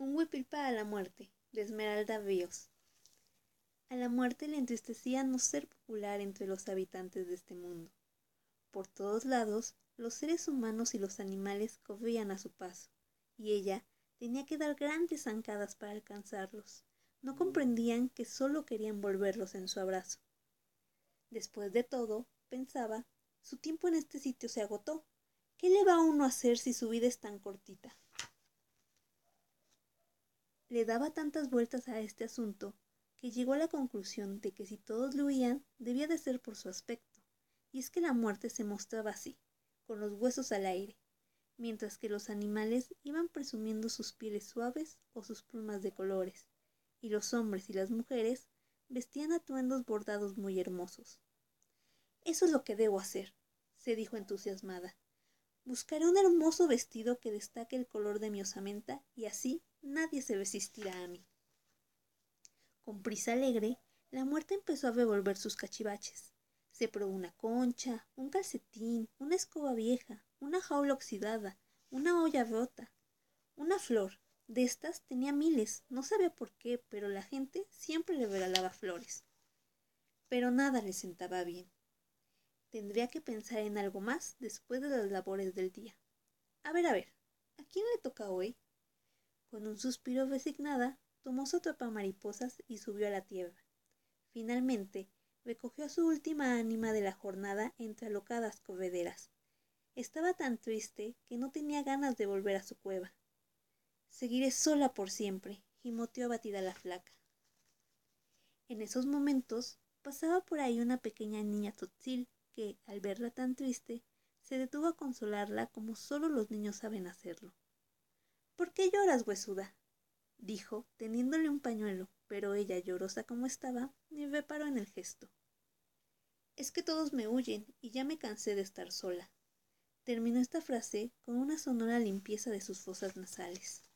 Un huipil para la muerte, de Esmeralda Ríos. A la muerte le entristecía no ser popular entre los habitantes de este mundo. Por todos lados, los seres humanos y los animales corrían a su paso, y ella tenía que dar grandes zancadas para alcanzarlos. No comprendían que solo querían volverlos en su abrazo. Después de todo, pensaba, su tiempo en este sitio se agotó. ¿Qué le va a uno a hacer si su vida es tan cortita? Le daba tantas vueltas a este asunto que llegó a la conclusión de que si todos le huían, debía de ser por su aspecto, y es que la muerte se mostraba así, con los huesos al aire, mientras que los animales iban presumiendo sus pieles suaves o sus plumas de colores, y los hombres y las mujeres vestían atuendos bordados muy hermosos. Eso es lo que debo hacer, se dijo entusiasmada. Buscaré un hermoso vestido que destaque el color de mi osamenta y así nadie se resistirá a mí. Con prisa alegre, la muerte empezó a revolver sus cachivaches. Se probó una concha, un calcetín, una escoba vieja, una jaula oxidada, una olla rota, una flor. De estas tenía miles, no sabía por qué, pero la gente siempre le regalaba flores. Pero nada le sentaba bien. Tendría que pensar en algo más después de las labores del día. A ver, a ver, ¿a quién le toca hoy? Con un suspiro resignada, tomó su tropa mariposas y subió a la tierra. Finalmente, recogió su última ánima de la jornada entre alocadas correderas. Estaba tan triste que no tenía ganas de volver a su cueva. Seguiré sola por siempre, gimoteó abatida la flaca. En esos momentos pasaba por ahí una pequeña niña totzil que, al verla tan triste, se detuvo a consolarla como solo los niños saben hacerlo. ¿Por qué lloras, huesuda? dijo, teniéndole un pañuelo, pero ella, llorosa como estaba, ni reparó en el gesto. Es que todos me huyen y ya me cansé de estar sola. Terminó esta frase con una sonora limpieza de sus fosas nasales.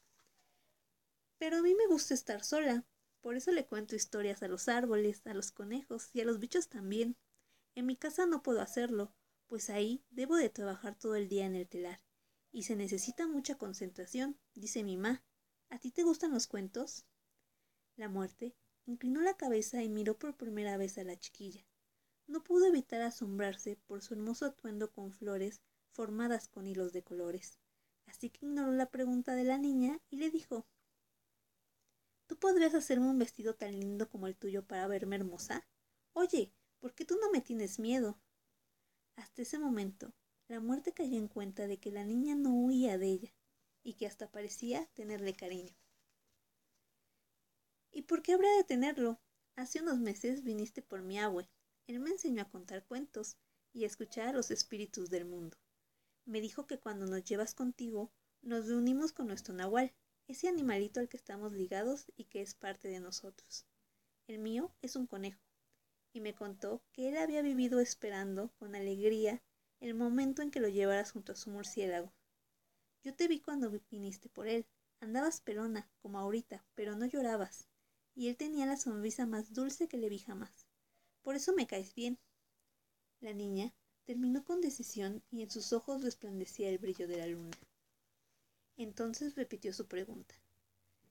Pero a mí me gusta estar sola, por eso le cuento historias a los árboles, a los conejos y a los bichos también. En mi casa no puedo hacerlo, pues ahí debo de trabajar todo el día en el telar y se necesita mucha concentración, dice mi ma. ¿A ti te gustan los cuentos? La muerte inclinó la cabeza y miró por primera vez a la chiquilla. No pudo evitar asombrarse por su hermoso atuendo con flores formadas con hilos de colores. Así que ignoró la pregunta de la niña y le dijo ¿Tú podrías hacerme un vestido tan lindo como el tuyo para verme hermosa? Oye, ¿por qué tú no me tienes miedo? Hasta ese momento, la muerte cayó en cuenta de que la niña no huía de ella y que hasta parecía tenerle cariño. ¿Y por qué habría de tenerlo? Hace unos meses viniste por mi abue. Él me enseñó a contar cuentos y a escuchar a los espíritus del mundo. Me dijo que cuando nos llevas contigo, nos reunimos con nuestro nahual, ese animalito al que estamos ligados y que es parte de nosotros. El mío es un conejo, y me contó que él había vivido esperando con alegría el momento en que lo llevaras junto a su murciélago. Yo te vi cuando viniste por él. Andabas pelona, como ahorita, pero no llorabas. Y él tenía la sonrisa más dulce que le vi jamás. Por eso me caes bien. La niña terminó con decisión y en sus ojos resplandecía el brillo de la luna. Entonces repitió su pregunta.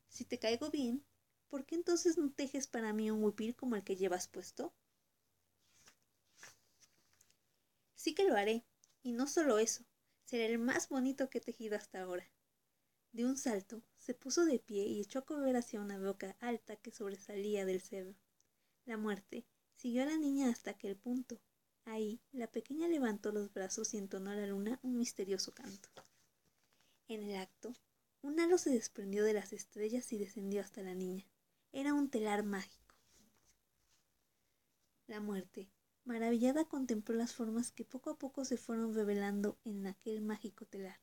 Si te caigo bien, ¿por qué entonces no tejes para mí un huipil como el que llevas puesto? Sí que lo haré, y no solo eso, será el más bonito que he tejido hasta ahora. De un salto, se puso de pie y echó a correr hacia una roca alta que sobresalía del cerro. La muerte siguió a la niña hasta aquel punto. Ahí, la pequeña levantó los brazos y entonó a la luna un misterioso canto. En el acto, un halo se desprendió de las estrellas y descendió hasta la niña. Era un telar mágico. La muerte Maravillada contempló las formas que poco a poco se fueron revelando en aquel mágico telar.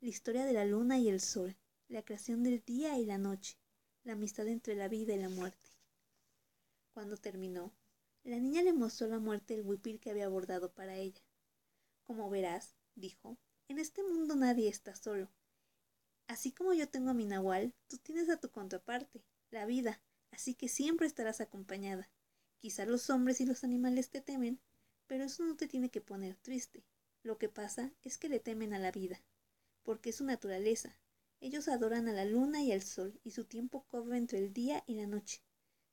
La historia de la luna y el sol, la creación del día y la noche, la amistad entre la vida y la muerte. Cuando terminó, la niña le mostró la muerte el huipil que había bordado para ella. Como verás, dijo, en este mundo nadie está solo. Así como yo tengo a mi nahual, tú tienes a tu contraparte, la vida, así que siempre estarás acompañada. Quizá los hombres y los animales te temen, pero eso no te tiene que poner triste. Lo que pasa es que le temen a la vida, porque es su naturaleza. Ellos adoran a la luna y al sol, y su tiempo corre entre el día y la noche.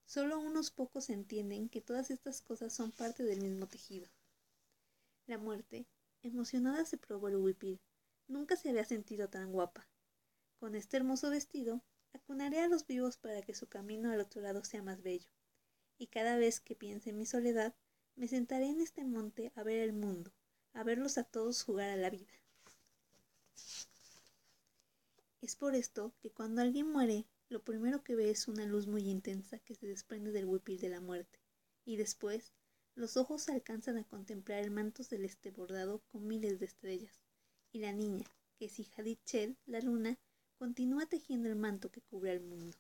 Solo unos pocos entienden que todas estas cosas son parte del mismo tejido. La muerte, emocionada, se probó el huipil. Nunca se había sentido tan guapa. Con este hermoso vestido, acunaré a los vivos para que su camino al otro lado sea más bello. Y cada vez que piense en mi soledad, me sentaré en este monte a ver el mundo, a verlos a todos jugar a la vida. Es por esto que cuando alguien muere, lo primero que ve es una luz muy intensa que se desprende del huipil de la muerte, y después los ojos alcanzan a contemplar el manto celeste bordado con miles de estrellas, y la niña, que es hija de Ichel, la luna, continúa tejiendo el manto que cubre al mundo.